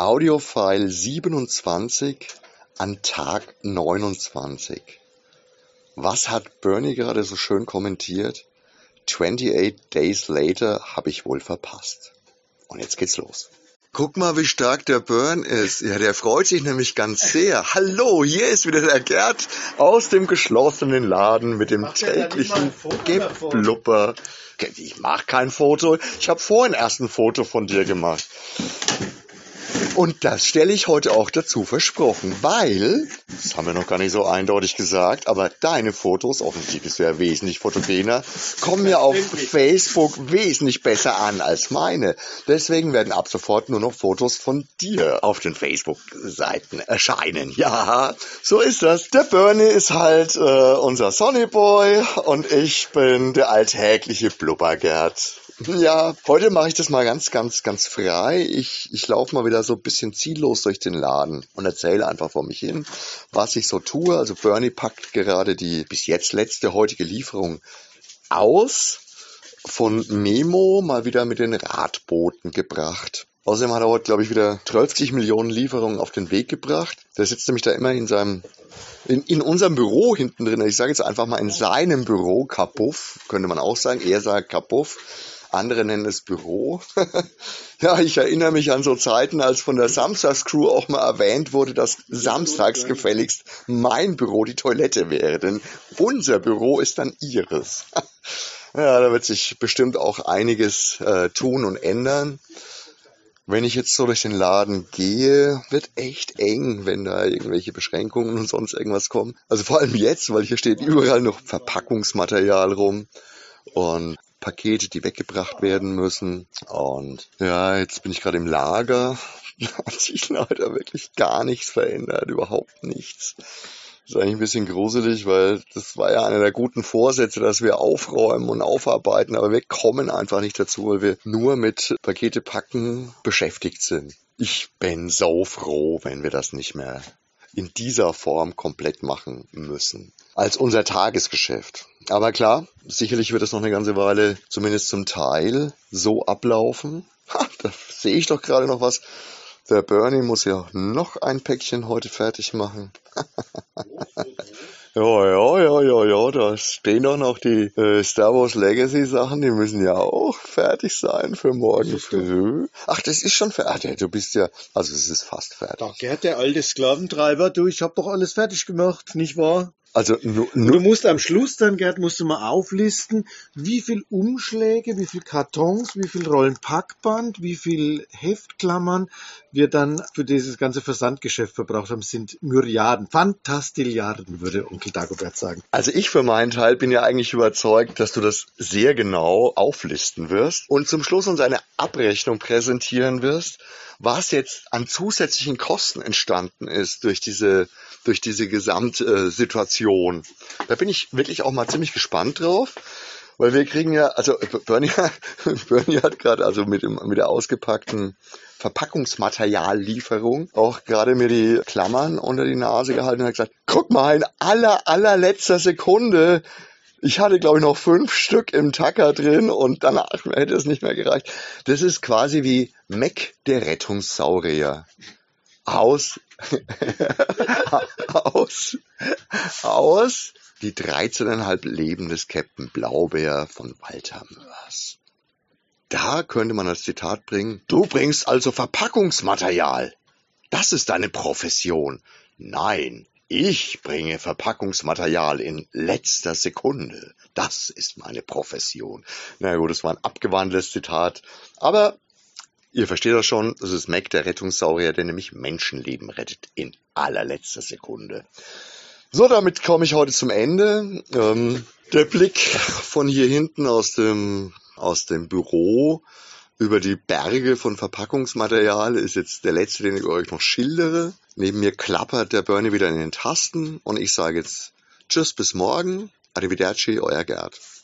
Audiofile 27 an Tag 29. Was hat Bernie gerade so schön kommentiert? 28 Days Later habe ich wohl verpasst. Und jetzt geht's los. Guck mal, wie stark der Burn ist. Ja, der freut sich nämlich ganz sehr. Hallo, hier ist wieder der Gerd aus dem geschlossenen Laden mit dem täglichen Geblubber. Ich mach kein Foto. Ich habe vorhin erst ein Foto von dir gemacht. Und das stelle ich heute auch dazu versprochen, weil, das haben wir noch gar nicht so eindeutig gesagt, aber deine Fotos, offensichtlich bist du ja wesentlich fotogener, kommen ja auf Facebook wesentlich besser an als meine. Deswegen werden ab sofort nur noch Fotos von dir auf den Facebook-Seiten erscheinen. Ja, so ist das. Der Bernie ist halt äh, unser Sonnyboy und ich bin der alltägliche Blubbergerd. Ja, heute mache ich das mal ganz, ganz, ganz frei. Ich, ich laufe mal wieder so ein bisschen ziellos durch den Laden und erzähle einfach vor mich hin, was ich so tue. Also Bernie packt gerade die bis jetzt letzte heutige Lieferung aus von Memo mal wieder mit den Radbooten gebracht. Außerdem hat er heute, glaube ich, wieder 12 Millionen Lieferungen auf den Weg gebracht. Der sitzt nämlich da immer in seinem, in, in unserem Büro hinten drin. Ich sage jetzt einfach mal in seinem Büro, Kapuff, könnte man auch sagen. Er sagt Kapuff andere nennen es Büro. ja, ich erinnere mich an so Zeiten, als von der Samstagscrew auch mal erwähnt wurde, dass samstags gefälligst mein Büro die Toilette wäre, denn unser Büro ist dann ihres. ja, da wird sich bestimmt auch einiges äh, tun und ändern. Wenn ich jetzt so durch den Laden gehe, wird echt eng, wenn da irgendwelche Beschränkungen und sonst irgendwas kommen. Also vor allem jetzt, weil hier steht überall noch Verpackungsmaterial rum. Und Pakete, die weggebracht werden müssen. Und ja, jetzt bin ich gerade im Lager. Da hat sich leider wirklich gar nichts verändert, überhaupt nichts. Das ist eigentlich ein bisschen gruselig, weil das war ja einer der guten Vorsätze, dass wir aufräumen und aufarbeiten, aber wir kommen einfach nicht dazu, weil wir nur mit Pakete packen beschäftigt sind. Ich bin so froh, wenn wir das nicht mehr in dieser Form komplett machen müssen. Als unser Tagesgeschäft. Aber klar, sicherlich wird es noch eine ganze Weile, zumindest zum Teil, so ablaufen. Ha, da sehe ich doch gerade noch was. Der Bernie muss ja noch ein Päckchen heute fertig machen. Ja, ja, ja, ja, ja, da stehen doch noch die äh, Star Wars Legacy Sachen, die müssen ja auch fertig sein für morgen früh. Ach, das ist schon fertig. Du bist ja, also es ist fast fertig. Da Gerd, der alte Sklaventreiber, du, ich hab doch alles fertig gemacht, nicht wahr? Also du musst am Schluss dann, Gerd, musst du mal auflisten, wie viel Umschläge, wie viel Kartons, wie viel Rollen Packband, wie viel Heftklammern wir dann für dieses ganze Versandgeschäft verbraucht haben, sind Myriaden, Fantastilliarden, würde Onkel Dagobert sagen. Also ich für meinen Teil bin ja eigentlich überzeugt, dass du das sehr genau auflisten wirst und zum Schluss uns eine Abrechnung präsentieren wirst, was jetzt an zusätzlichen Kosten entstanden ist durch diese, durch diese Gesamtsituation. Da bin ich wirklich auch mal ziemlich gespannt drauf. Weil wir kriegen ja, also Bernie, Bernie hat gerade also mit, dem, mit der ausgepackten Verpackungsmateriallieferung auch gerade mir die Klammern unter die Nase gehalten und hat gesagt, guck mal, in aller, allerletzter Sekunde ich hatte, glaube ich, noch fünf Stück im Tacker drin und danach hätte es nicht mehr gereicht. Das ist quasi wie Mac der Rettungssaurier. Aus, aus, aus die 13,5 Leben des Captain Blaubeer von Walter Mörs. Da könnte man als Zitat bringen, du bringst also Verpackungsmaterial. Das ist deine Profession. Nein, ich bringe Verpackungsmaterial in letzter Sekunde. Das ist meine Profession. Na gut, das war ein abgewandeltes Zitat. Aber ihr versteht das schon, das ist Mac, der Rettungssaurier, der nämlich Menschenleben rettet in allerletzter Sekunde. So, damit komme ich heute zum Ende. Ähm, der Blick von hier hinten aus dem, aus dem Büro über die Berge von Verpackungsmaterial ist jetzt der letzte, den ich euch noch schildere. Neben mir klappert der Bernie wieder in den Tasten und ich sage jetzt Tschüss bis morgen. Arrivederci, euer Gerd.